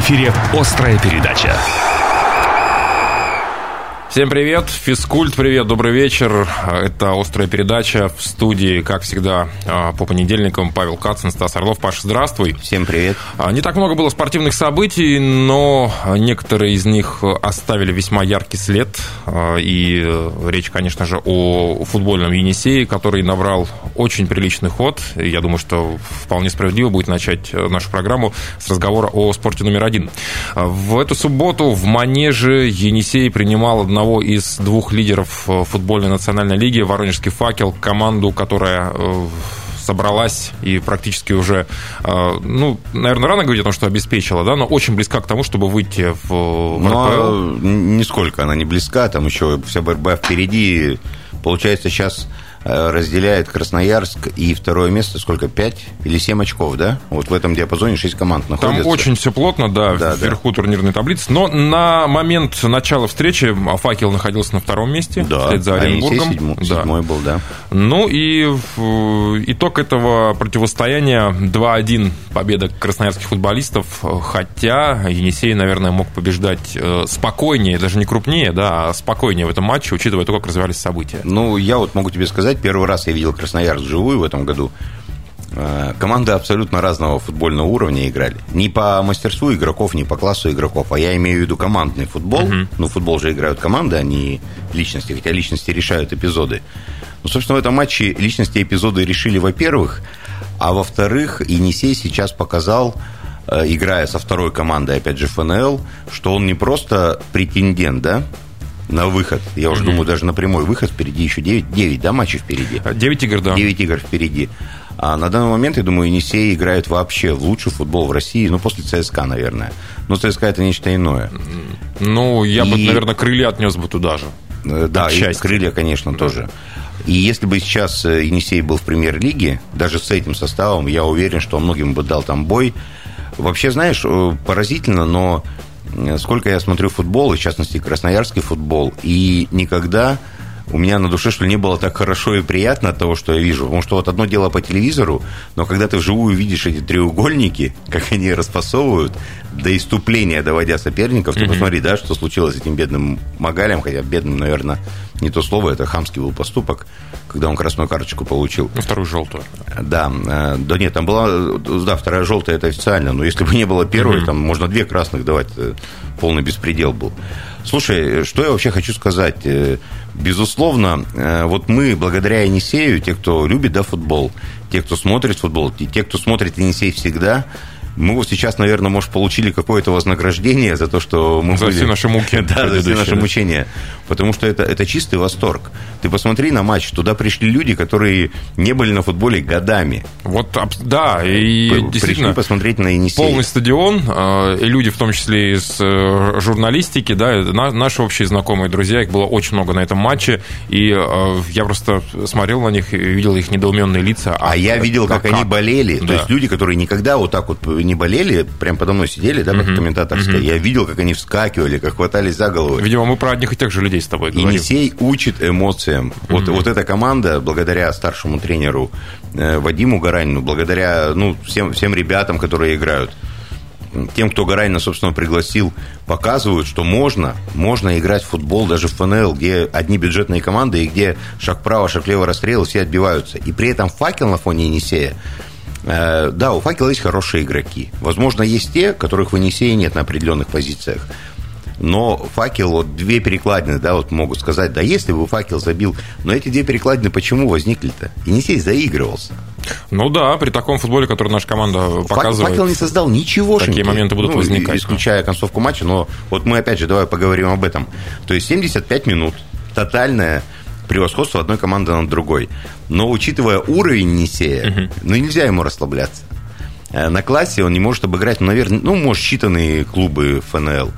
эфире «Острая передача». Всем привет, физкульт, привет, добрый вечер. Это «Острая передача» в студии, как всегда, а, по понедельникам Павел Кацин, Стас Орлов. Паша, здравствуй. Всем привет. А, не так много было спортивных событий, но некоторые из них оставили весьма яркий след. А, и речь, конечно же, о футбольном Енисее, который набрал очень приличный ход. Я думаю, что вполне справедливо будет начать нашу программу с разговора о спорте номер один. В эту субботу в Манеже Енисей принимал одна одного из двух лидеров э, футбольной национальной лиги, Воронежский факел, команду, которая э, собралась и практически уже, э, ну, наверное, рано говорить о том, что обеспечила, да, но очень близка к тому, чтобы выйти в, в но РПЛ. Нисколько она не близка, там еще вся борьба впереди. Получается, сейчас разделяет Красноярск и второе место сколько? 5 или 7 очков, да? Вот в этом диапазоне 6 команд находятся. Там очень все плотно, да, да вверху да. турнирной таблицы. Но на момент начала встречи Факел находился на втором месте, да. вслед за Оренбургом. А седьмой, да. седьмой был, да. Ну и итог этого противостояния 2-1 победа красноярских футболистов, хотя Енисей, наверное, мог побеждать э, спокойнее, даже не крупнее, да, а спокойнее в этом матче, учитывая то, как развивались события. Ну, я вот могу тебе сказать, сказать, первый раз я видел Красноярск живую в этом году. Э, команды абсолютно разного футбольного уровня играли. Не по мастерству игроков, не по классу игроков, а я имею в виду командный футбол. Uh-huh. Ну, футбол же играют команды, а не личности, хотя личности решают эпизоды. Ну, собственно, в этом матче личности и эпизоды решили, во-первых, а во-вторых, Енисей сейчас показал, э, играя со второй командой, опять же, ФНЛ, что он не просто претендент, да, на выход. Я уже mm-hmm. думаю, даже на прямой выход впереди еще 9, 9 да, матчей впереди? 9 игр, да. 9 игр впереди. А на данный момент, я думаю, Енисей играет вообще в лучший футбол в России, ну, после ЦСКА, наверное. Но ЦСКА это нечто иное. Ну, я и... бы, наверное, крылья отнес бы туда же. Э, да, и крылья, конечно, да. тоже. И если бы сейчас э, Енисей был в премьер-лиге, даже с этим составом, я уверен, что он многим бы дал там бой. Вообще, знаешь, э, поразительно, но сколько я смотрю футбол, и в частности красноярский футбол, и никогда у меня на душе, что ли, не было так хорошо и приятно от того, что я вижу. Потому что вот одно дело по телевизору, но когда ты вживую видишь эти треугольники, как они распасовывают, до иступления доводя соперников, ты посмотри, да, что случилось с этим бедным Магалем, хотя бедным, наверное, не то слово, это хамский был поступок, когда он красную карточку получил. Ну, вторую желтую. Да, э, да нет, там была, да, вторая желтая, это официально, но если бы не было первой, mm-hmm. там можно две красных давать, э, полный беспредел был. Слушай, что я вообще хочу сказать? Э, безусловно, вот мы, благодаря Енисею, те, кто любит да, футбол, те, кто смотрит футбол, те, кто смотрит Енисей всегда, мы вот сейчас, наверное, может, получили какое-то вознаграждение за то, что мы за были... все наши муки. да, за все наши мучения. Потому что это, это чистый восторг. Ты посмотри на матч, туда пришли люди, которые не были на футболе годами. Вот, да, и Пришли действительно... посмотреть на Енисей. Полный стадион, а, и люди, в том числе из э, журналистики, да, наши общие знакомые, друзья, их было очень много на этом матче, и э, я просто смотрел на них видел их недоуменные лица. А, а я видел, как, как они болели. Да. То есть люди, которые никогда вот так вот не болели, прям подо мной сидели, да, uh-huh. комментаторская, uh-huh. я видел, как они вскакивали, как хватались за голову. Видимо, мы про одних и тех же людей с тобой говорим. Енисей учит эмоциям. Uh-huh. Вот, вот эта команда, благодаря старшему тренеру э, Вадиму Гаранину, благодаря ну, всем, всем ребятам, которые играют, тем, кто Гаранина, собственно, пригласил, показывают, что можно, можно играть в футбол даже в ФНЛ, где одни бюджетные команды и где шаг вправо, шаг влево расстрелы, все отбиваются. И при этом факел на фоне Енисея да, у факела есть хорошие игроки. Возможно, есть те, которых в Енисее нет на определенных позициях. Но факел, вот две перекладины, да, вот могут сказать, да, если бы факел забил, но эти две перекладины почему возникли-то? Енисей заигрывался. Ну да, при таком футболе, который наша команда показывает. Факел не создал ничего. Такие моменты будут ну, возникать. Исключая концовку матча, но вот мы опять же давай поговорим об этом. То есть 75 минут, тотальная превосходство одной команды над другой. Но учитывая уровень Несея, угу. ну нельзя ему расслабляться. Э, на классе он не может обыграть, ну, наверное, ну, может, считанные клубы ФНЛ.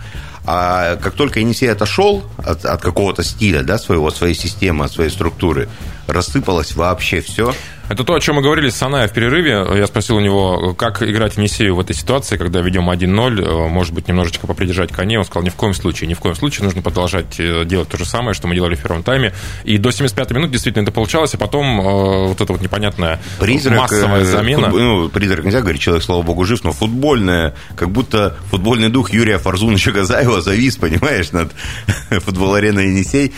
А как только Енисей отошел от, от какого-то стиля, да, своего, своей системы, от своей структуры, рассыпалось вообще все. Это то, о чем мы говорили с Саная в перерыве. Я спросил у него, как играть Енисею в этой ситуации, когда ведем 1-0, может быть, немножечко попридержать коней. Он сказал, ни в коем случае, ни в коем случае нужно продолжать э, делать то же самое, что мы делали в первом тайме. И до 75-й минуты действительно это получалось, а потом э, вот эта вот непонятная призрак, массовая замена. Футбол, ну, призрак нельзя говорить, человек, слава богу, жив, но футбольная, как будто футбольный дух Юрия Фарзуновича Газаева завис, понимаешь, над футбол-ареной Енисей.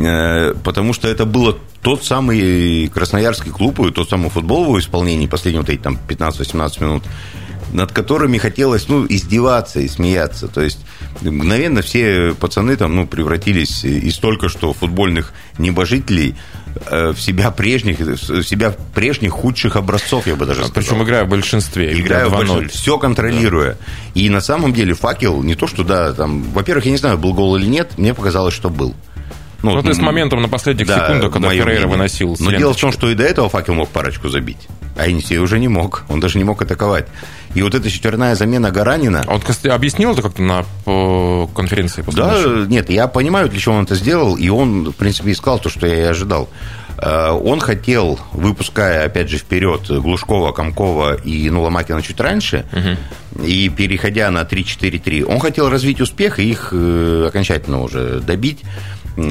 Э, потому что это было тот самый красноярский клуб и тот самый футбол в исполнении последние вот эти там 15-18 минут, над которыми хотелось, ну, издеваться и смеяться. То есть, мгновенно все пацаны там, ну, превратились из только что футбольных небожителей э, в себя прежних, в себя прежних худших образцов, я бы даже сказал. Причем играя в большинстве. Играя в большинстве, все контролируя. Да. И на самом деле факел, не то что, да, там, во-первых, я не знаю, был гол или нет, мне показалось, что был. Ну, ну то есть моментом на последних да, секундах, когда Феррейра выносил. Но дело в том, что и до этого факел мог парочку забить. А Енисей уже не мог. Он даже не мог атаковать. И вот эта четверная замена Гаранина... А он объяснил это как-то на конференции? После да, матча? нет, я понимаю, для чего он это сделал, и он, в принципе, искал то, что я и ожидал. Э, он хотел, выпуская, опять же, вперед Глушкова, Комкова и Нуламакина чуть раньше, угу. и переходя на 3-4-3, он хотел развить успех и их э, окончательно уже добить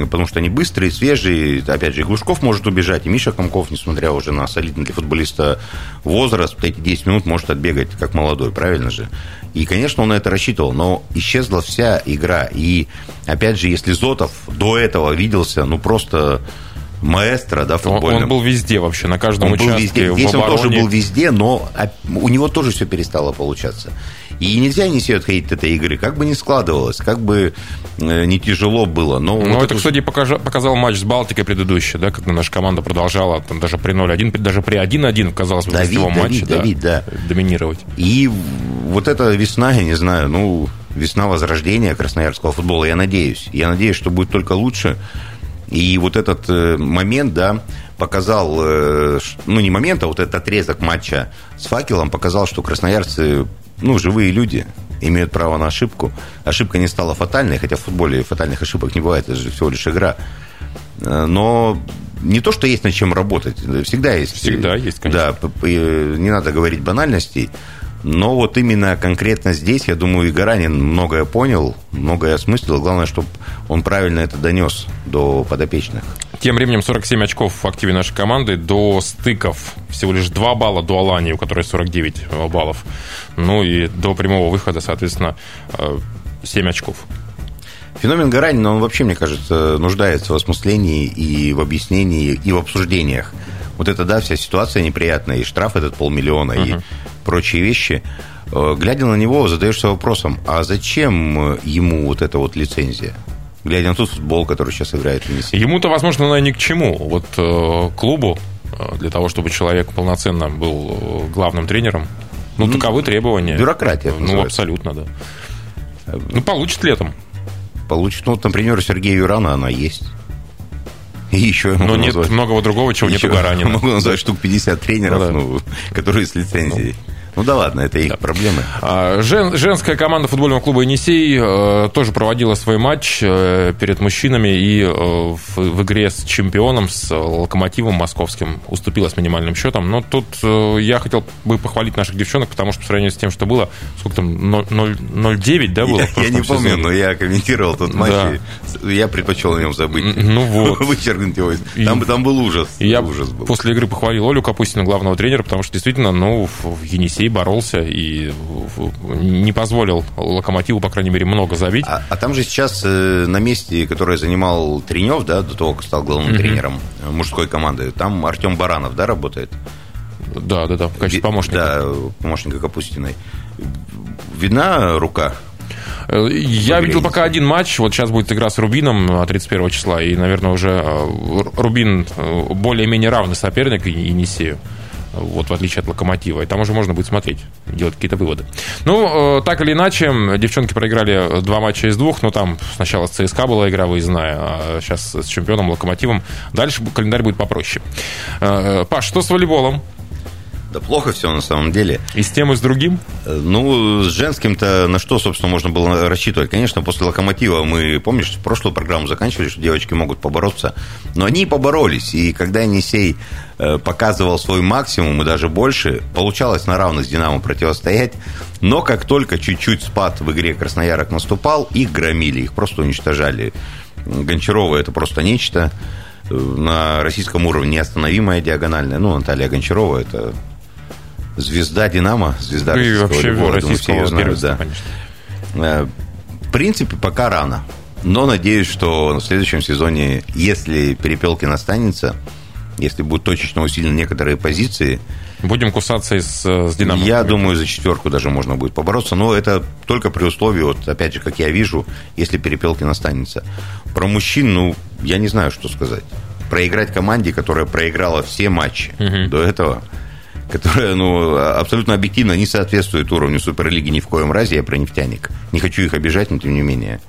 потому что они быстрые, свежие. Опять же, и Глушков может убежать, и Миша Комков, несмотря уже на солидный для футболиста возраст, эти 10 минут может отбегать как молодой, правильно же? И, конечно, он на это рассчитывал, но исчезла вся игра. И, опять же, если Зотов до этого виделся, ну, просто маэстро, да, футбольным. Он, он был везде вообще, на каждом он участке. Был везде. Здесь он тоже был везде, но у него тоже все перестало получаться. И нельзя не отходить от этой игры, как бы ни складывалось, как бы э, не тяжело было. Но ну, вот это, это, кстати, показал матч с Балтикой предыдущий, да, когда наша команда продолжала там, даже при 0-1, даже при 1-1, казалось, в давить, давить, матче давить, да, да. доминировать. И вот эта весна, я не знаю, ну, весна возрождения красноярского футбола, я надеюсь. Я надеюсь, что будет только лучше. И вот этот э, момент, да, показал, э, ну не момент, а вот этот отрезок матча с факелом показал, что красноярцы ну, живые люди имеют право на ошибку. Ошибка не стала фатальной, хотя в футболе фатальных ошибок не бывает, это же всего лишь игра. Э, но не то, что есть над чем работать, всегда есть. Всегда есть, конечно. Да, не надо говорить банальностей. Но вот именно конкретно здесь, я думаю, и Гаранин многое понял, многое осмыслил. Главное, чтобы он правильно это донес до подопечных. Тем временем 47 очков в активе нашей команды. До стыков всего лишь 2 балла до Алании, у которой 49 баллов. Ну и до прямого выхода, соответственно, 7 э, очков. Феномен Гаранина, он вообще, мне кажется, нуждается в осмыслении и в объяснении, и в обсуждениях. Вот это, да, вся ситуация неприятная, и штраф этот полмиллиона, uh-huh. и прочие вещи. Э, глядя на него, задаешься вопросом, а зачем ему вот эта вот лицензия? Глядя на тот футбол, который сейчас играет в Енисей. Ему-то, возможно, она ни к чему. Вот э, клубу, э, для того, чтобы человек полноценно был э, главным тренером, ну, ну таковы требования. Бюрократия. Ну, абсолютно, да. Ну, получит летом. Получит. Ну, вот, например, у Сергея Юрана она есть. И еще Но нет назвать, многого другого, чего еще, нет у Гаранина. Могу назвать штук 50 тренеров, ну, да. ну, которые с лицензией. Ну. Ну да ладно, это их да. проблемы. А, жен, женская команда футбольного клуба «Енисей» э, тоже проводила свой матч э, перед мужчинами и э, в, в игре с чемпионом, с «Локомотивом» московским уступила с минимальным счетом. Но тут я хотел бы похвалить наших девчонок, потому что по сравнению с тем, что было, сколько там, 0,9, да, было? Я, я не помню, но я комментировал тот матч, да. я предпочел о нем забыть. Ну вот. Вычеркнуть его. Там, там был ужас. Я ужас был. после игры похвалил Олю Капустину, главного тренера, потому что действительно, ну, в «Енисей» боролся и не позволил Локомотиву, по крайней мере, много забить. А, а там же сейчас э, на месте, которое занимал Тренев, да, до того, как стал главным mm-hmm. тренером мужской команды, там Артем Баранов, да, работает? Да, да, да, в качестве помощника. Да, помощника Капустиной. Видна рука э, я видел пока один матч. Вот сейчас будет игра с Рубином 31 числа. И, наверное, уже э, Рубин более-менее равный соперник и Енисею вот в отличие от Локомотива. И там уже можно будет смотреть, делать какие-то выводы. Ну, э, так или иначе, девчонки проиграли два матча из двух, но там сначала с ЦСКА была игра выездная, а сейчас с чемпионом Локомотивом. Дальше календарь будет попроще. Э, Паш, что с волейболом? Да плохо все на самом деле. И с тем, и с другим? Э, ну, с женским-то на что, собственно, можно было рассчитывать? Конечно, после «Локомотива» мы, помнишь, прошлую программу заканчивали, что девочки могут побороться. Но они поборолись. И когда Енисей э, показывал свой максимум и даже больше, получалось на равных с «Динамо» противостоять. Но как только чуть-чуть спад в игре Красноярок наступал, их громили, их просто уничтожали. Гончарова – это просто нечто э, на российском уровне неостановимая диагональная. Ну, Наталья Гончарова – это звезда Динамо, звезда и вообще города, российского знают, да. конечно. Э, в принципе, пока рано. Но надеюсь, что в следующем сезоне, если Перепелкин останется, если будут точечно усилены некоторые позиции... Будем кусаться с, с «Динамо». Я думаю, за четверку даже можно будет побороться. Но это только при условии, вот опять же, как я вижу, если Перепелкин останется. Про мужчин, ну, я не знаю, что сказать. Проиграть команде, которая проиграла все матчи угу. до этого которая, ну, абсолютно объективно не соответствует уровню Суперлиги ни в коем разе, я про нефтяник. Не хочу их обижать, но тем не менее.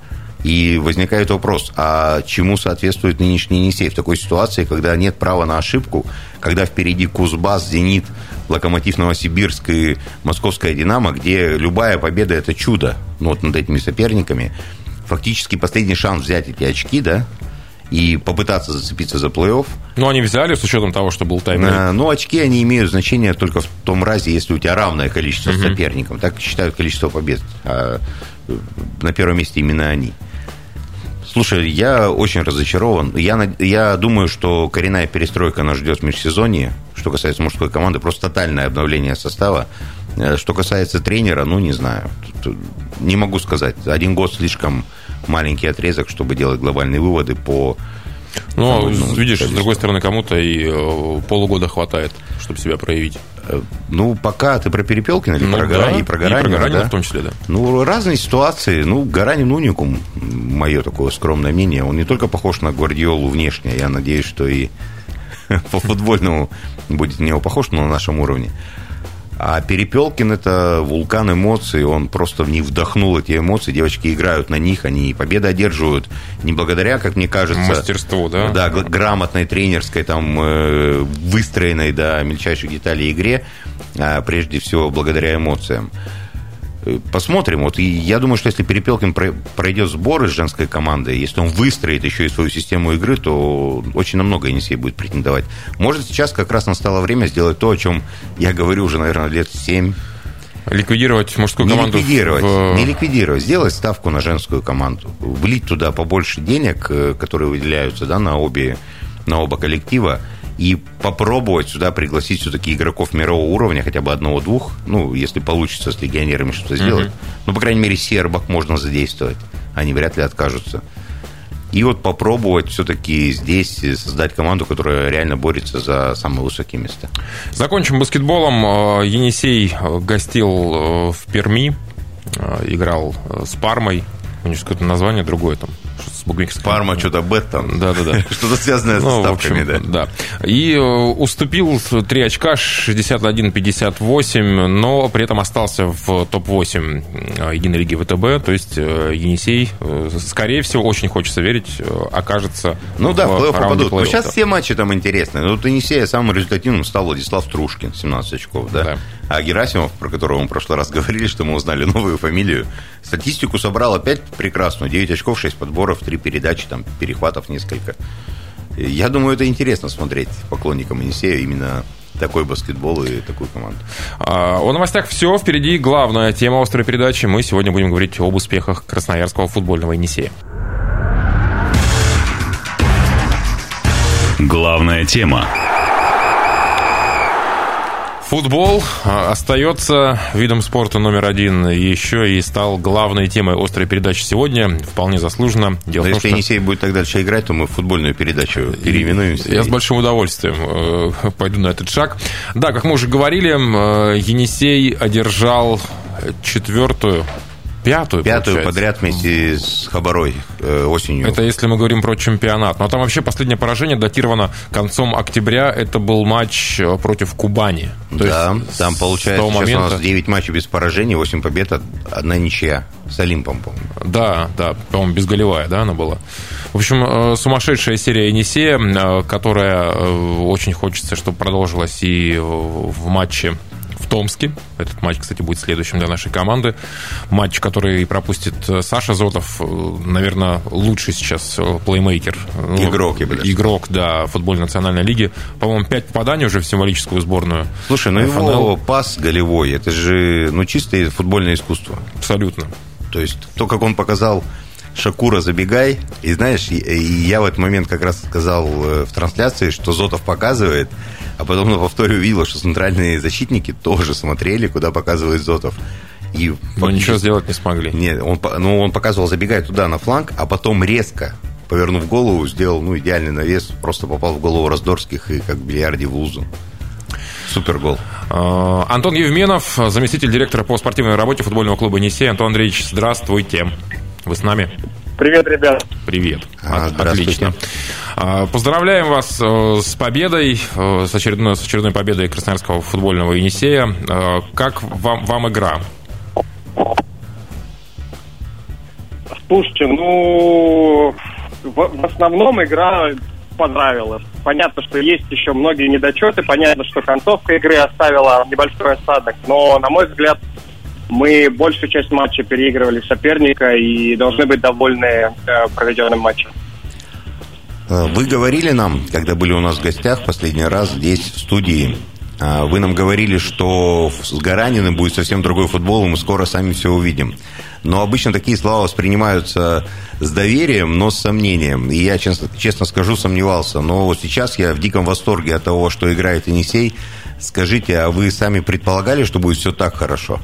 И возникает вопрос, а чему соответствует нынешний Енисей в такой ситуации, когда нет права на ошибку, когда впереди Кузбасс, Зенит, Локомотив Новосибирск и Московская Динамо, где любая победа – это чудо ну, вот над этими соперниками. Фактически последний шанс взять эти очки, да, и попытаться зацепиться за плей-офф. Ну, они взяли с учетом того, что был тайм а, Ну, очки, они имеют значение только в том разе, если у тебя равное количество uh-huh. соперников. Так считают количество побед. А на первом месте именно они. Слушай, я очень разочарован. Я, я думаю, что коренная перестройка нас ждет в межсезонье. Что касается мужской команды, просто тотальное обновление состава. Э, что касается тренера, ну, не знаю. Не могу сказать. Один год слишком маленький отрезок, чтобы делать глобальные выводы по ну, ну видишь, с другой стороны, кому-то и э, полугода хватает, чтобы себя проявить. Э, ну, пока ты про Перепелкина или ну, про, да, и про Гаранина, и про Гаранина да? в том числе, да. Ну, разные ситуации. Ну, Гаранин уникум, мое такое скромное мнение. Он не только похож на Гвардиолу внешне, я надеюсь, что и по футбольному будет на него похож, но на нашем уровне. А Перепелкин – это вулкан эмоций, он просто в них вдохнул эти эмоции, девочки играют на них, они победы одерживают не благодаря, как мне кажется... Мастерству, да? Да, грамотной тренерской, там, э, выстроенной до мельчайших деталей игре, а прежде всего благодаря эмоциям. Э, посмотрим. Вот и я думаю, что если Перепелкин пройдет сборы с женской командой, если он выстроит еще и свою систему игры, то очень на много Енисей будет претендовать. Может, сейчас как раз настало время сделать то, о чем я говорю уже, наверное, лет семь. Ликвидировать мужскую не команду? Ликвидировать, в... Не ликвидировать, сделать ставку на женскую команду. Влить туда побольше денег, э, которые выделяются да, на, обе, на оба коллектива, и попробовать сюда пригласить все-таки игроков мирового уровня, хотя бы одного-двух, ну, если получится с легионерами что-то сделать. Uh-huh. Ну, по крайней мере, сербок можно задействовать. Они вряд ли откажутся. И вот попробовать все-таки здесь создать команду, которая реально борется за самые высокие места. Закончим баскетболом. Енисей гостил э, в Перми, э, играл с Пармой. У них какое-то название другое там с букмекерской... Парма что-то бет там. Да-да-да. Что-то связанное с ну, ставками, да. Да. И э, уступил 3 очка, 61-58, но при этом остался в топ-8 э, Единой лиги ВТБ, то есть э, Енисей, скорее всего, очень хочется верить, окажется Ну да, в плей-офф попадут. Ну, сейчас все матчи там интересные. Ну, вот Енисея самым результативным стал Владислав Трушкин, 17 очков, да? да. А Герасимов, про которого мы в прошлый раз говорили, что мы узнали новую фамилию, статистику собрал опять прекрасную. 9 очков, 6 подборов, 3 передачи, там, перехватов несколько. Я думаю, это интересно смотреть поклонникам Енисея именно такой баскетбол и такую команду. А, о новостях все. Впереди главная тема острой передачи. Мы сегодня будем говорить об успехах красноярского футбольного Енисея. Главная тема. Футбол а, остается видом спорта номер один. Еще и стал главной темой острой передачи сегодня. Вполне заслуженно. Дело Но том, если что... Енисей будет так дальше играть, то мы футбольную передачу переименуемся. Я и... с большим удовольствием э, пойду на этот шаг. Да, как мы уже говорили, э, Енисей одержал четвертую Пятую, Пятую получается. подряд вместе с Хабарой э, осенью. Это если мы говорим про чемпионат. Но там вообще последнее поражение датировано концом октября. Это был матч э, против Кубани. То да, есть там получается сейчас у момента- нас 9 матчей без поражений, 8 побед, од- одна ничья. С Олимпом, по-моему. Да, да, по-моему, безголевая, да, она была. В общем, э, сумасшедшая серия Енисея, э, которая очень хочется, чтобы продолжилась и в матче Томске. Этот матч, кстати, будет следующим для нашей команды. Матч, который пропустит э, Саша Зотов, э, наверное, лучший сейчас э, плеймейкер. Ну, Игрок, я бы даже Игрок, да, футбольной национальной лиги. По-моему, пять попаданий уже в символическую сборную. Слушай, ну ФНЛ. его пас голевой, это же ну, чистое футбольное искусство. Абсолютно. То есть то, как он показал Шакура, забегай. И знаешь, я в этот момент как раз сказал в трансляции, что Зотов показывает, а потом на повторе увидел, что центральные защитники тоже смотрели, куда показывает Зотов. И Но фактически- ничего сделать не смогли. Нет, он, ну, он показывал, забегая туда на фланг, а потом резко, повернув голову, сделал ну, идеальный навес, просто попал в голову Раздорских и как в бильярде в лузу. Супер гол. Э, Антон Евменов, заместитель директора по спортивной работе футбольного клуба «Енисей». Антон Андреевич, здравствуйте. Вы с нами? Привет, ребят. Привет. А. Отлично. А, Поздравляем вас э, с победой, э, с очередной, с очередной победой Красноярского футбольного «Енисея». Э, Как вам, вам игра? Слушайте, ну, в, в основном игра понравилась. Понятно, что есть еще многие недочеты, понятно, что концовка игры оставила небольшой осадок, но, на мой взгляд, мы большую часть матча переигрывали соперника и должны быть довольны э, проведенным матчем. Э, Вы говорили нам, когда были у нас в гостях последний раз здесь, в студии, э, вы нам говорили, что с Гараниным будет совсем другой футбол, и мы скоро сами все увидим. Но обычно такие слова воспринимаются с доверием, но с сомнением. И я, честно, честно скажу, сомневался. Но вот сейчас я в диком восторге от того, что играет Енисей. Скажите, а вы сами предполагали, что будет все так хорошо?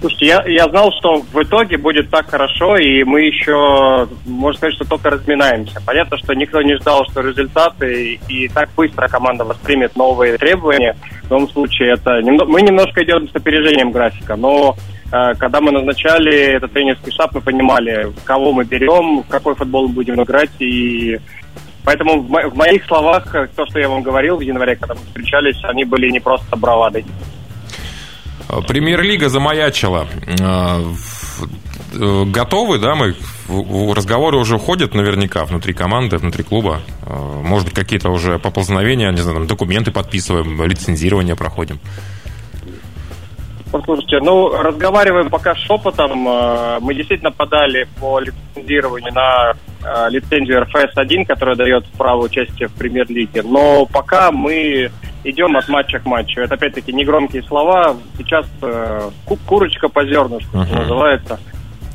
Слушайте, я, я знал, что в итоге будет так хорошо, и мы еще, можно сказать, что только разминаемся. Понятно, что никто не ждал, что результаты, и так быстро команда воспримет новые требования. В любом случае, это немно- мы немножко идем с опережением графика, но э, когда мы назначали этот тренерский штаб, мы понимали, кого мы берем, в какой футбол мы будем играть, и поэтому в, мо- в моих словах, э, то, что я вам говорил в январе, когда мы встречались, они были не просто бравадой. Премьер-лига замаячила. Э, э, Готовы, да, мы? Разговоры уже ходят наверняка внутри команды, внутри клуба. Э, Может быть, какие-то уже поползновения, не знаю, там, документы подписываем, лицензирование проходим. Послушайте, ну, разговариваем пока шепотом. Мы действительно подали по лицензированию на лицензию РФС-1, которая дает право участия в премьер-лиге. Но пока мы идем от матча к матчу. Это, опять-таки, негромкие слова. Сейчас э, ку- курочка по зернышку, Мгм. называется.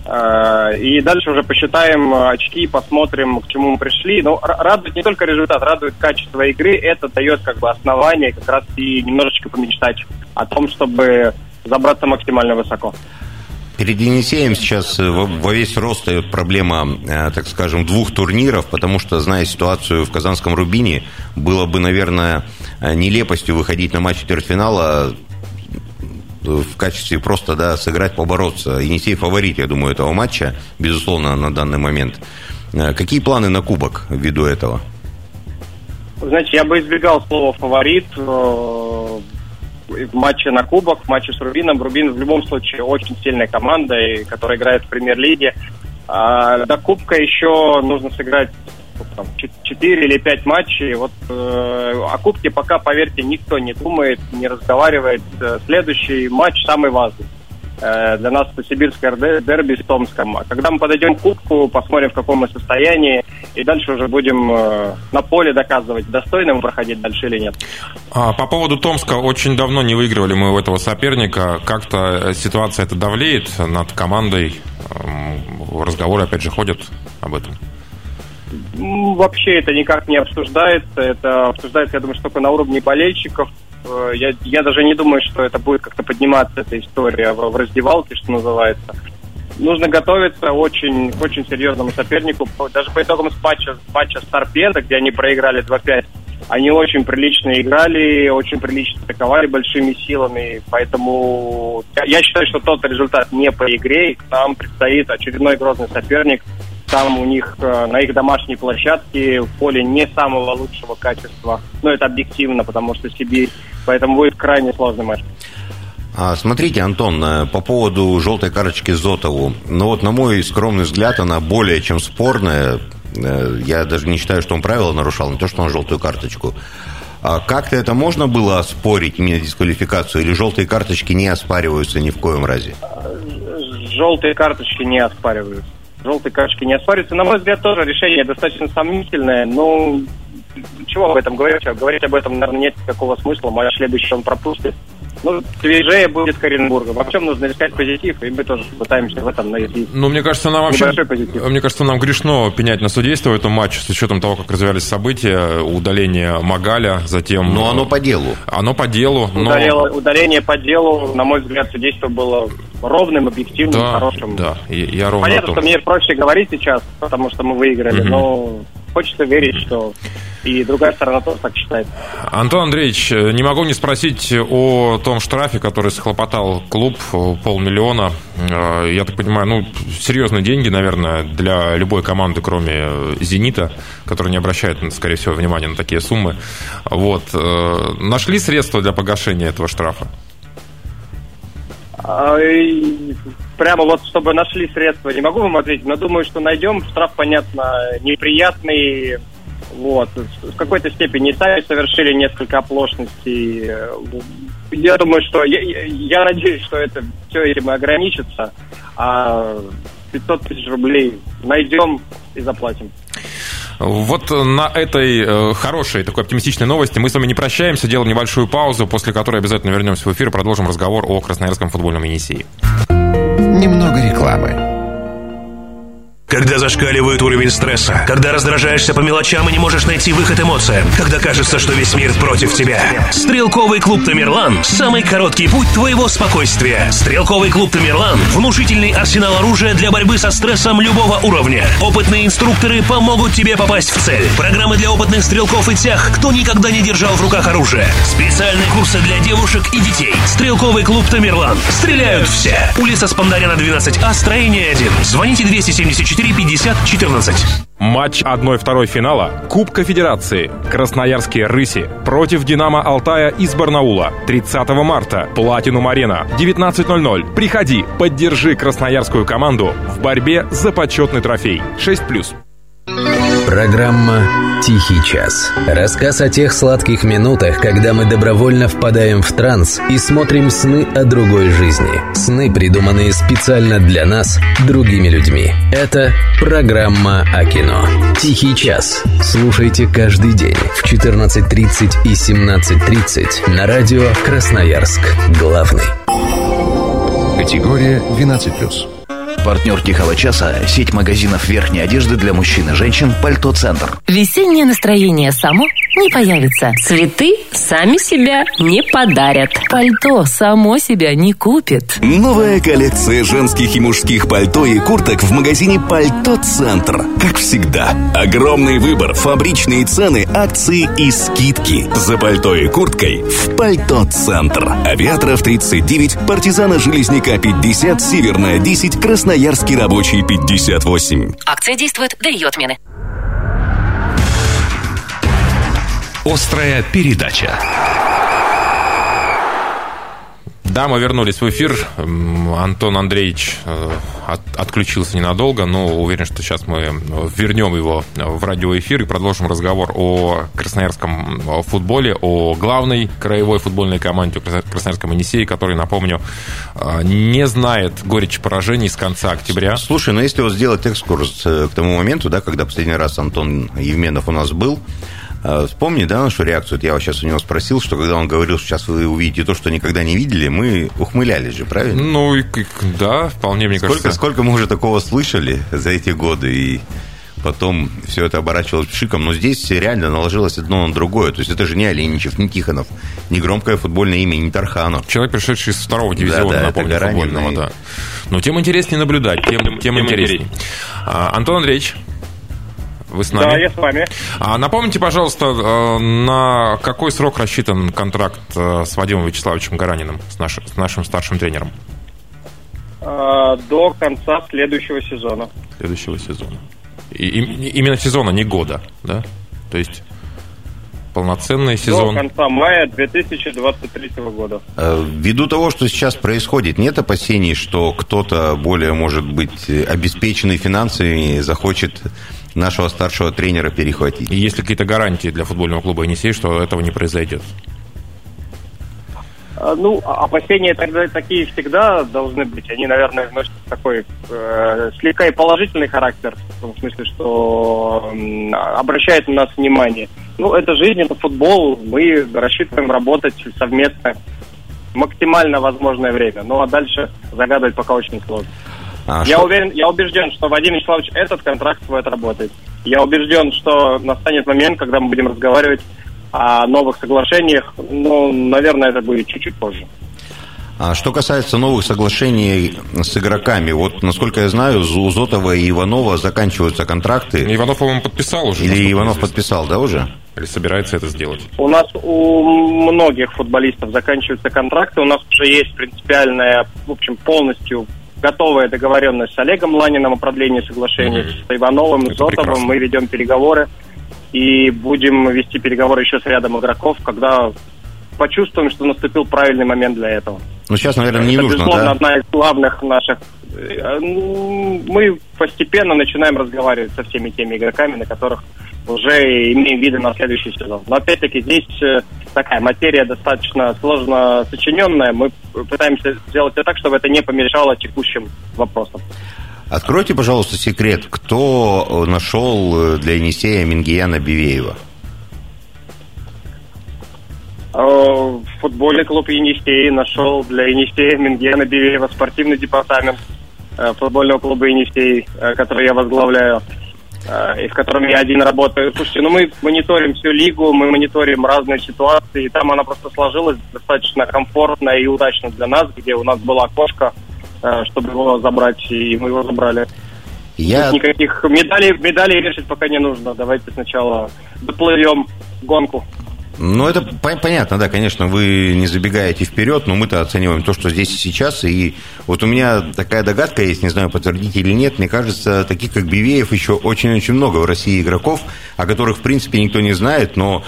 Э, И дальше уже посчитаем э, очки, посмотрим, к чему мы пришли. Но р- радует не только результат, радует качество игры. Это дает как бы основание как раз и немножечко помечтать о том, чтобы забраться максимально высоко. Перед Енисеем сейчас э, во весь рост встает проблема, э, так скажем, двух турниров, потому что, зная ситуацию в Казанском Рубине, было бы, наверное, э, нелепостью выходить на матч четвертьфинала в качестве просто да, сыграть, побороться. Енисей фаворит, я думаю, этого матча, безусловно, на данный момент. Какие планы на кубок ввиду этого? Знаете, я бы избегал слова «фаворит» в матче на кубок, в матче с Рубином. Рубин в любом случае очень сильная команда, и, которая играет в премьер-лиге. А до кубка еще нужно сыграть сколько там, 4 или 5 матчей. Вот э, о кубке пока, поверьте, никто не думает, не разговаривает. Э, Следующий матч самый важный. Э, Для нас это сибирское дерби с Томском. А когда мы подойдем к кубку, посмотрим, в каком мы состоянии, и дальше уже будем э, на поле доказывать, достойно мы проходить дальше или нет. А, по поводу Томска, очень давно не выигрывали мы у этого соперника. Как-то э, ситуация это давлеет над командой. Эм, Разговоры, опять же, ходят об этом. Вообще это никак не обсуждается. Это обсуждается, я думаю, что только на уровне болельщиков. Э, Я, я даже не думаю, что это будет как-то подниматься, эта история в, в раздевалке, что называется. Нужно готовиться очень, к очень серьезному сопернику. Даже по итогам матча, матча с Торпедо, где они проиграли 2-5, они очень прилично играли, очень прилично атаковали большими силами, поэтому я считаю, что тот результат не по игре, и нам предстоит очередной грозный соперник. Там у них э, на их домашней площадке в поле не самого лучшего качества. Но это объективно, потому что Сибирь. Поэтому будет крайне сложный матч. А, смотрите, Антон, э, по поводу желтой карточки Зотову. Ну вот, на мой скромный взгляд, она более чем спорная. Э, я даже не считаю, что он правила нарушал, не то, что он желтую карточку. А как-то это можно было оспорить, именно дисквалификацию, или желтые карточки не оспариваются ни в коем разе? Желтые карточки не оспариваются. Желтые карточки не оспариваются. На мой взгляд, тоже решение достаточно сомнительное, но чего об этом говорить? Говорить об этом, наверное, нет никакого смысла. Матч следующий он пропустит. Ну, свежее будет к Оренбургу. Во всем нужно искать позитив, и мы тоже пытаемся в этом найти. Ну, мне кажется, нам вообще... Мне кажется, нам грешно пенять на судейство в этом матче с учетом того, как развивались события, удаление Магаля, затем... Но оно по делу. Оно по делу, но... Удалило, удаление по делу, на мой взгляд, судейство было ровным, объективным, да, хорошим. Да, я ровно Понятно, что мне проще говорить сейчас, потому что мы выиграли, угу. но хочется верить, что и другая сторона тоже так считает. Антон Андреевич, не могу не спросить о том штрафе, который схлопотал клуб, полмиллиона. Э, я так понимаю, ну, серьезные деньги, наверное, для любой команды, кроме «Зенита», который не обращает, скорее всего, внимания на такие суммы. Вот. Э, нашли средства для погашения этого штрафа? А, прямо вот, чтобы нашли средства, не могу вам ответить, но думаю, что найдем. Штраф, понятно, неприятный, вот. В какой-то степени сами совершили несколько оплошностей. Я думаю, что... Я, я надеюсь, что это все этим и ограничится. А 500 тысяч рублей найдем и заплатим. Вот на этой э, хорошей, такой оптимистичной новости мы с вами не прощаемся, делаем небольшую паузу, после которой обязательно вернемся в эфир и продолжим разговор о Красноярском футбольном Енисее. Немного рекламы. Когда зашкаливает уровень стресса, когда раздражаешься по мелочам и не можешь найти выход эмоциям, когда кажется, что весь мир против тебя. Стрелковый клуб «Тамерлан» – самый короткий путь твоего спокойствия. Стрелковый клуб «Тамерлан» – внушительный арсенал оружия для борьбы со стрессом любого уровня. Опытные инструкторы помогут тебе попасть в цель. Программы для опытных стрелков и тех, кто никогда не держал в руках оружие. Специальные курсы для девушек и детей. Стрелковый клуб «Тамерлан». Стреляют все. Улица Спандаряна, 12А, строение 1. Звоните 274 450 14. Матч 1-2 финала Кубка Федерации. Красноярские «Рыси» против «Динамо Алтая» из Барнаула. 30 марта. Платинум Арена. 19.00. Приходи, поддержи красноярскую команду в борьбе за почетный трофей. 6+. Программа «Тихий час». Рассказ о тех сладких минутах, когда мы добровольно впадаем в транс и смотрим сны о другой жизни. Сны, придуманные специально для нас, другими людьми. Это программа о кино. «Тихий час». Слушайте каждый день в 14.30 и 17.30 на радио «Красноярск». Главный. Категория 12+. Партнер Тихого часа – сеть магазинов верхней одежды для мужчин и женщин «Пальто Центр». Весеннее настроение само не появится. Цветы сами себя не подарят. Пальто само себя не купит. Новая коллекция женских и мужских пальто и курток в магазине «Пальто Центр». Как всегда, огромный выбор, фабричные цены, акции и скидки. За пальто и курткой в «Пальто Центр». Авиаторов 39, Партизана Железняка 50, Северная 10, Красноярский рабочий 58. Акция действует до ее отмены. Острая передача. Да, мы вернулись в эфир. Антон Андреевич э, от, отключился ненадолго, но уверен, что сейчас мы вернем его в радиоэфир и продолжим разговор о красноярском футболе, о главной краевой футбольной команде Красноярском Енисеи, который, напомню, э, не знает горечь поражений с конца октября. Слушай, ну если вот сделать экскурс э, к тому моменту, да, когда последний раз Антон Евменов у нас был, вспомни, да, нашу реакцию. Вот я сейчас у него спросил, что когда он говорил, что сейчас вы увидите то, что никогда не видели, мы ухмылялись же, правильно? Ну, да, вполне, мне сколько, кажется. Сколько мы уже такого слышали за эти годы, и потом все это оборачивалось шиком. Но здесь реально наложилось одно на другое. То есть это же не Оленичев, не Тихонов, не громкое футбольное имя, не Тарханов. Человек, пришедший из второго дивизиона, да, да, напомню, футбольного, и... да. Но тем интереснее наблюдать, тем, тем, тем интереснее. интереснее. А, Антон Андреевич, Вы с нами? Да, я с вами. А напомните, пожалуйста, э, на какой срок рассчитан контракт э, с Вадимом Вячеславовичем Гараниным, с, наш, с нашим старшим тренером? Э, До конца следующего сезона. Следующего сезона. И, и- именно сезона, не года, да? То есть полноценный сезон. До конца мая 2023 года. Э, Ввиду того, что сейчас происходит, нет опасений, что кто-то более, может быть, обеспеченный финансами захочет нашего старшего тренера перехватить? И есть ли какие-то гарантии для футбольного клуба «Енисей», что этого не произойдет? А, Ну, а- опасения тогда такие всегда должны быть. Они, наверное, носят такой э, слегка и положительный характер, в том смысле, что м, обращает на нас внимание. Ну, это жизнь, это футбол. Мы рассчитываем работать совместно максимально возможное время. Ну, а дальше загадывать пока очень сложно. А Я что- уверен, я убежден, что Вадим Вячеславович этот контракт свой отработает. Я убежден, что настанет момент, когда мы будем разговаривать о новых соглашениях. Ну, наверное, это будет чуть-чуть позже. А что касается новых соглашений с игроками, вот, насколько я знаю, у Зотова и Иванова заканчиваются контракты. Иванов, по-моему, подписал уже. Или Иванов известно. подписал, да, уже? Или собирается это сделать? У нас у многих футболистов заканчиваются контракты. У нас уже есть принципиальная, в общем, полностью готовая договоренность с Олегом Ланиным о продлении соглашений, Мгм. с Ивановым, Это с Зотовым. прекрасно. Мы ведем переговоры и будем вести переговоры еще с рядом игроков, когда почувствуем, что наступил правильный момент для этого. Ну, сейчас, наверное, не Это, нужно, безусловно, да? одна из главных наших... э, Мы постепенно начинаем разговаривать со всеми теми игроками, на которых уже имеем виды на следующий сезон. Но опять-таки здесь э, такая материя достаточно сложно сочиненная. Мы пытаемся сделать это так, чтобы это не помешало текущим вопросам. Откройте, пожалуйста, секрет, кто э, нашел э, для Енисея Мингияна Бивеева? Футболе клуб Енисей нашел для Енисея Мингена Бивеева спортивный департамент футбольного клуба Енисей, который я возглавляю, и в котором я один работаю. Слушайте, ну мы мониторим всю лигу, мы мониторим разные ситуации, и там она просто сложилась достаточно комфортно и удачно для нас, где у нас была окошко, э, чтобы его забрать, и мы его забрали. Я, Тут Никаких медалей, медалей вешать пока не нужно. Давайте сначала доплывем гонку. Ну, это по- понятно, да, конечно, вы не забегаете вперед, но мы-то оцениваем то, что здесь и сейчас. И вот у меня такая догадка есть, не знаю, подтвердите или нет, мне кажется, таких как Бивеев еще очень-очень много в России игроков, о которых, в принципе, никто не знает, но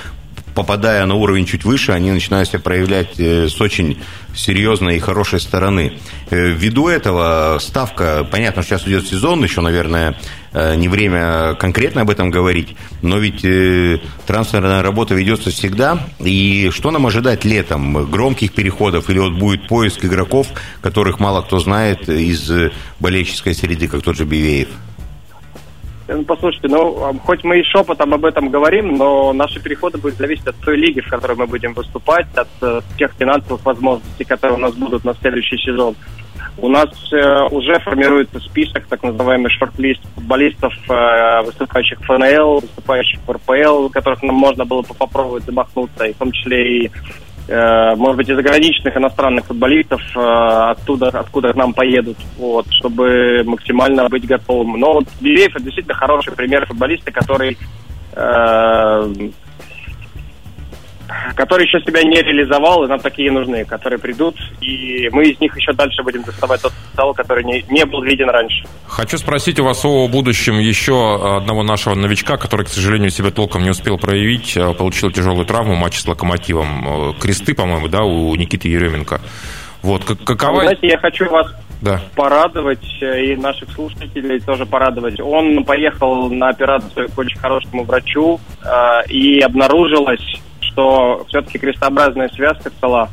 попадая на уровень чуть выше, они начинают себя проявлять э, с очень серьезной и хорошей стороны. Э, Ввиду этого ставка, понятно, сейчас идет сезон, еще, наверное, э, не время конкретно об этом говорить, но ведь трансферная работа ведется всегда. И что нам ожидать летом? Громких переходов или вот будет поиск игроков, которых мало кто знает из болельческой среды, как тот же Бивеев? Ну, Послушайте, ну, хоть мы и шепотом об этом говорим, но наши переходы будут зависеть от той лиги, в которой мы будем выступать, от э, тех финансовых возможностей, которые у нас будут на следующий сезон. У нас э, уже формируется список, так называемый шорт-лист футболистов, э, выступающих в ФНЛ, выступающих в РПЛ, которых нам можно было бы попробовать замахнуться, и в том числе и э, может быть, и заграничных иностранных футболистов э, оттуда, откуда к нам поедут, вот, чтобы максимально быть готовым. Но вот Бивеев это действительно хороший пример футболиста, который который еще себя не реализовал, и нам такие нужны, которые придут, и мы из них еще дальше будем доставать тот потенциал, который не, не был виден раньше. Хочу спросить у вас о будущем еще одного нашего новичка, который, к сожалению, себя толком не успел проявить, э, получил тяжелую травму в матче с Локомотивом. Э, Кресты, по-моему, да, у Никиты Еременко. Вот, как- Вы какова... знаете, я хочу вас Да. порадовать э, и наших слушателей тоже порадовать. Он поехал на операцию к очень хорошему врачу, э, и обнаружилось, что все-таки крестообразная связка стола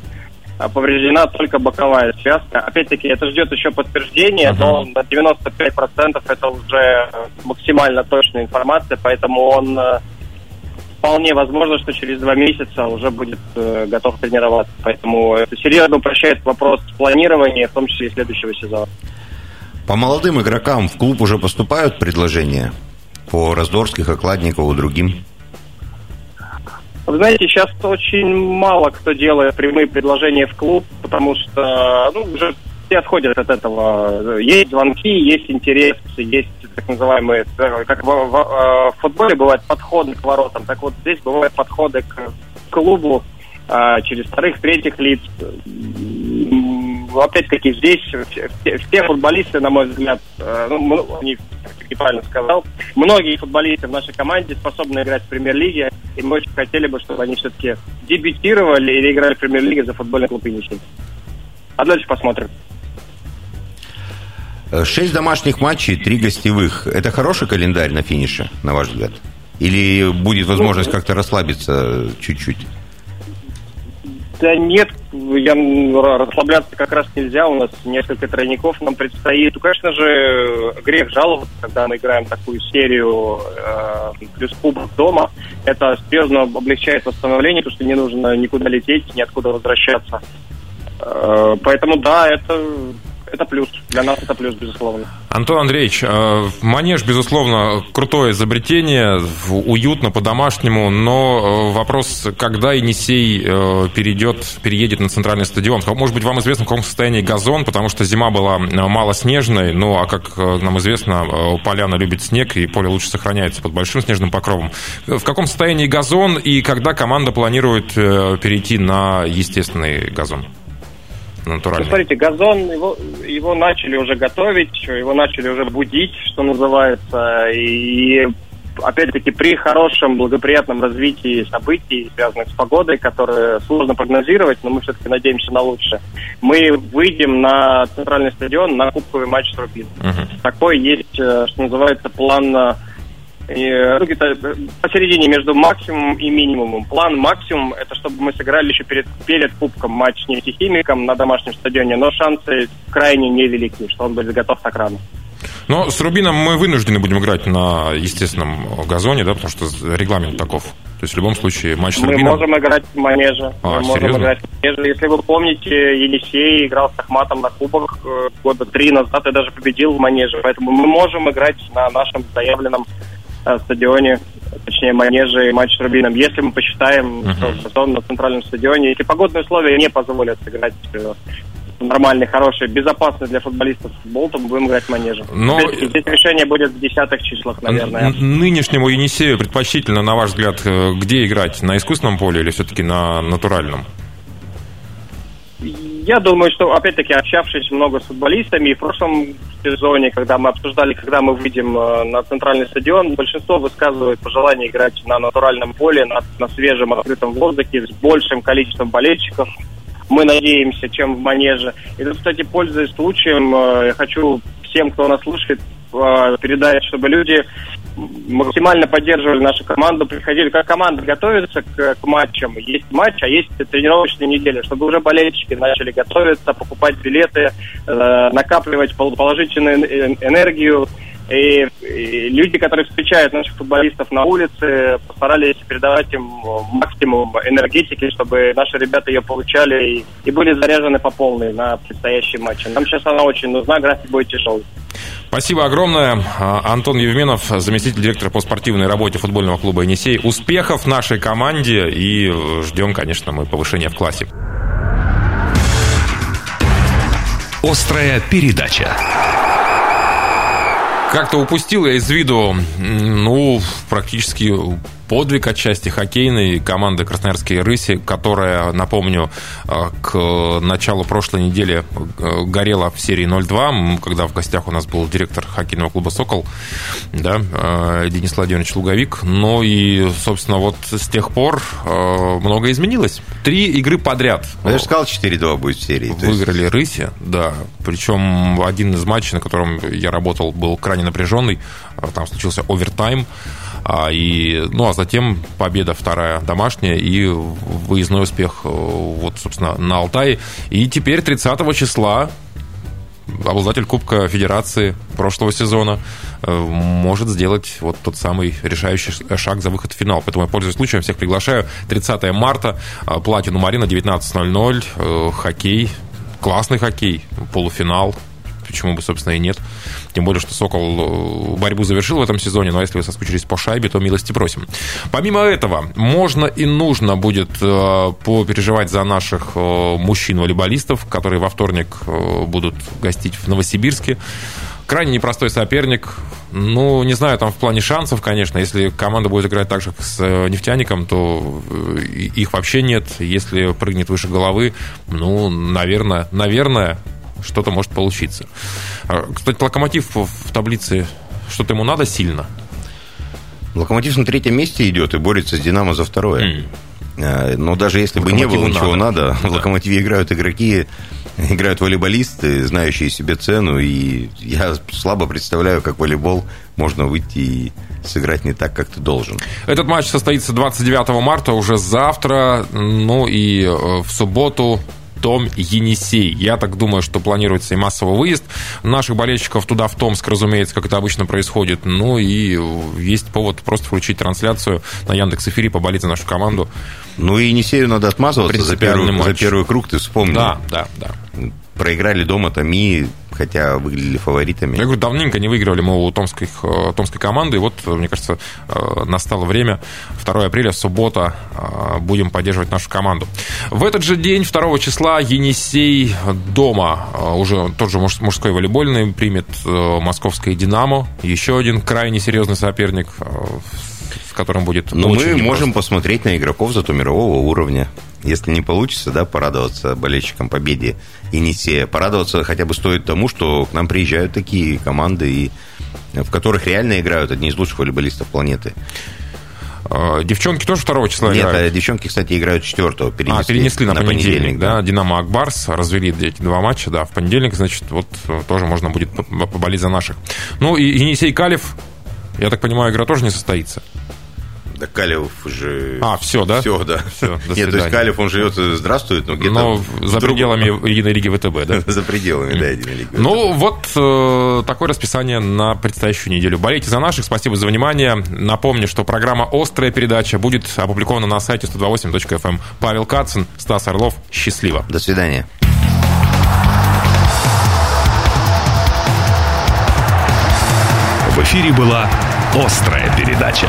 э, повреждена только боковая связка. Опять-таки, это ждет еще подтверждения, Ага. но на 95% это уже максимально точная информация, поэтому он э, вполне возможно, что через два месяца уже будет э, готов тренироваться. Поэтому это серьезно упрощает вопрос планирования, в том числе и следующего сезона. По молодым игрокам в клуб уже поступают предложения? По Раздорских, Окладникову, другим? Вы знаете, сейчас очень мало кто делает прямые предложения в клуб, потому что ну, уже все отходят от этого. Есть звонки, есть интерес, есть так называемые, э, как в, в, в футболе бывают подходы к воротам, так вот здесь бывают подходы к клубу а, через вторых, третьих лиц. Опять-таки здесь все, футболисты, на мой взгляд, э, ну, они правильно сказал, многие футболисты в нашей команде способны играть в премьер-лиге, и мы очень хотели бы, чтобы они все-таки дебютировали или играли в премьер-лиге за футбольный клуб «Енисей». А дальше посмотрим. Шесть домашних матчей, три гостевых. Это хороший календарь на финише, на ваш взгляд? Или будет возможность ну, как-то расслабиться чуть-чуть? Да нет, я, расслабляться как раз нельзя. У нас несколько тройников нам предстоит. Ну, конечно же, грех жаловаться, когда мы играем такую серию э, плюс кубок дома. Это серьезно облегчает восстановление, потому что не нужно никуда лететь, ниоткуда возвращаться. Э, поэтому да, это это плюс. Для нас это плюс, безусловно. Антон Андреевич, э, манеж, безусловно, крутое изобретение, уютно, по-домашнему, но э, вопрос, когда Енисей э, перейдет, переедет на центральный стадион? Может быть, вам известно, в каком состоянии газон, потому что зима была мало снежной, ну, а как нам известно, поляна любит снег, и поле лучше сохраняется под большим снежным покровом. В каком состоянии газон, и когда команда планирует перейти на естественный газон? Натуральный? Смотрите, газон, его, его начали уже готовить, его начали уже будить, что называется, и опять-таки при хорошем благоприятном развитии событий, связанных с погодой, которые сложно прогнозировать, но мы все-таки надеемся на лучшее, мы выйдем на центральный стадион на кубковый матч с Рубин. Угу. Такой есть, э, что называется, план и, ну, где-то посередине между максимумом и минимумом. План максимум это чтобы мы сыграли еще перед, перед кубком матч с нефтехимиком на домашнем стадионе, но шансы крайне невелики, что он будет готов так рано. Но с Рубином мы вынуждены будем играть на естественном газоне, да, потому что регламент таков. То есть в любом случае матч с мы Рубином... Можем играть в манеже. А, мы серьезно? можем играть в манеже. Если вы помните, Енисей играл с Ахматом на кубок э, года три назад и даже победил в манеже. Поэтому мы можем играть на нашем заявленном Э, стадионе, точнее манеже и матч с Рубином. Если мы посчитаем uh-huh. сезон на центральном стадионе, если погодные условия не позволят сыграть э, нормальный, хороший, безопасный для футболистов футбол, то мы будем играть в манеже. Но... Здесь, здесь решение будет в десятых числах, наверное. Нынешнему Енисею предпочтительно, на ваш взгляд, э, где играть? На искусственном поле или все-таки на натуральном? Я думаю, что, опять-таки, общавшись много с футболистами, и в прошлом сезоне, когда мы обсуждали, когда мы выйдем э, на центральный стадион, большинство высказывает пожелание играть на натуральном поле, на, на свежем открытом воздухе, с большим количеством болельщиков. Мы надеемся, чем в манеже. И, кстати, пользуясь случаем, э, я хочу всем, кто нас слушает, э, чтобы люди максимально поддерживали нашу команду, приходили, как команда готовится к, к матчам. Есть матч, а есть тренировочная неделя, чтобы уже болельщики начали готовиться, покупать билеты, э, накапливать положительную энергию. И, и люди, которые встречают наших футболистов на улице, постарались передавать им максимум энергетики, чтобы наши ребята ее получали и, и были заряжены по полной на предстоящие матчи. Нам сейчас она очень нужна, график будет тяжелый. Спасибо огромное. А, Антон Евменов, заместитель директора по спортивной работе футбольного клуба «Енисей». Успехов нашей команде и ждем, конечно, мы повышения в классе. Острая передача. Как-то упустил я из виду, ну, практически подвиг отчасти хоккейной команды Красноярские рыси, которая, напомню, э, к началу прошлой недели э, горела в серии 0-2, когда в гостях у нас был директор хоккейного клуба «Сокол», да, э, Денис Владимирович Луговик. Ну и, собственно, вот с тех пор многое изменилось. Три игры подряд. Я же сказал, 4-2 будет в серии. Выиграли есть... рыси, да. Причем один из матчей, на котором я работал, был крайне напряженный. Там случился овертайм. А, и, ну, а затем победа вторая домашняя и выездной успех э, вот, собственно, на Алтае. И теперь 30 числа обладатель Кубка Федерации прошлого сезона э, может сделать вот тот самый решающий шаг за выход в финал. Поэтому я пользуюсь случаем, всех приглашаю. 30 марта, Платину Марина, 19.00, хоккей, классный хоккей, полуфинал, почему бы, собственно, и нет. Тем более, что «Сокол» борьбу завершил в этом сезоне, но если вы соскучились по шайбе, то милости просим. Помимо этого, можно и нужно будет попереживать за наших мужчин-волейболистов, которые во вторник будут гостить в Новосибирске. Крайне непростой соперник. Ну, не знаю, там в плане шансов, конечно. Если команда будет играть так же с э, нефтяником, то э, их вообще нет. Если прыгнет выше головы, ну, наверное, наверное, что-то может получиться. А, кстати, Локомотив в таблице, что-то ему надо сильно? Локомотив на третьем месте идет и борется с Динамо за второе. Mm. Но даже если бы не было ничего надо, надо в Локомотиве играют игроки играют волейболисты, знающие себе цену, и я слабо представляю, как волейбол можно выйти и сыграть не так, как ты должен. Этот матч состоится 29 марта, уже завтра, ну и э, в субботу том Енисей. Я так думаю, что планируется и массовый выезд наших болельщиков туда, в Томск, разумеется, как это обычно происходит. Ну и есть повод просто включить трансляцию на Яндекс Эфире, поболеть за нашу команду. Ну и Енисею надо отмазываться за первый, за первый круг, ты вспомни. Да, да, да. Проиграли дома Томи, хотя выглядели фаворитами. Я говорю, давненько не выигрывали мы у томской, э, томской команды, и вот, мне кажется, э, настало время, 2 апреля, суббота, э, будем поддерживать нашу команду. В этот же день, 2 числа, Енисей дома, уже тот же мужской волейбольный, примет московское «Динамо», еще один крайне серьезный соперник с которым будет Но мы можем посмотреть на игроков зато мирового уровня. Если не получится, да, порадоваться болельщикам победе Енисея. Порадоваться хотя бы стоит тому, что к нам приезжают такие команды, и, в которых реально играют одни из лучших волейболистов планеты. А, девчонки тоже 2 числа Нет, играют? девчонки, кстати, играют 4 перенесли. А, перенесли на, на понедельник, понедельник, да. Динамо Акбарс развели эти два матча, да, в понедельник, значит, вот тоже можно будет поболеть за наших. Ну и Енисей Калев, я так понимаю, игра тоже не состоится. Да Калев же... А, все, да? Все, да. Все, Нет, то есть Калев, он живет, здравствует, но где-то... Но за друг... пределами Единой Лиги ВТБ, да? за пределами, да, Единой Лиги Ну, вот э, такое расписание на предстоящую неделю. Болейте за наших, спасибо за внимание. Напомню, что программа «Острая передача» будет опубликована на сайте 128.fm. Эм. Павел Кацин, Стас Орлов. Счастливо. До свидания. В эфире была «Острая передача».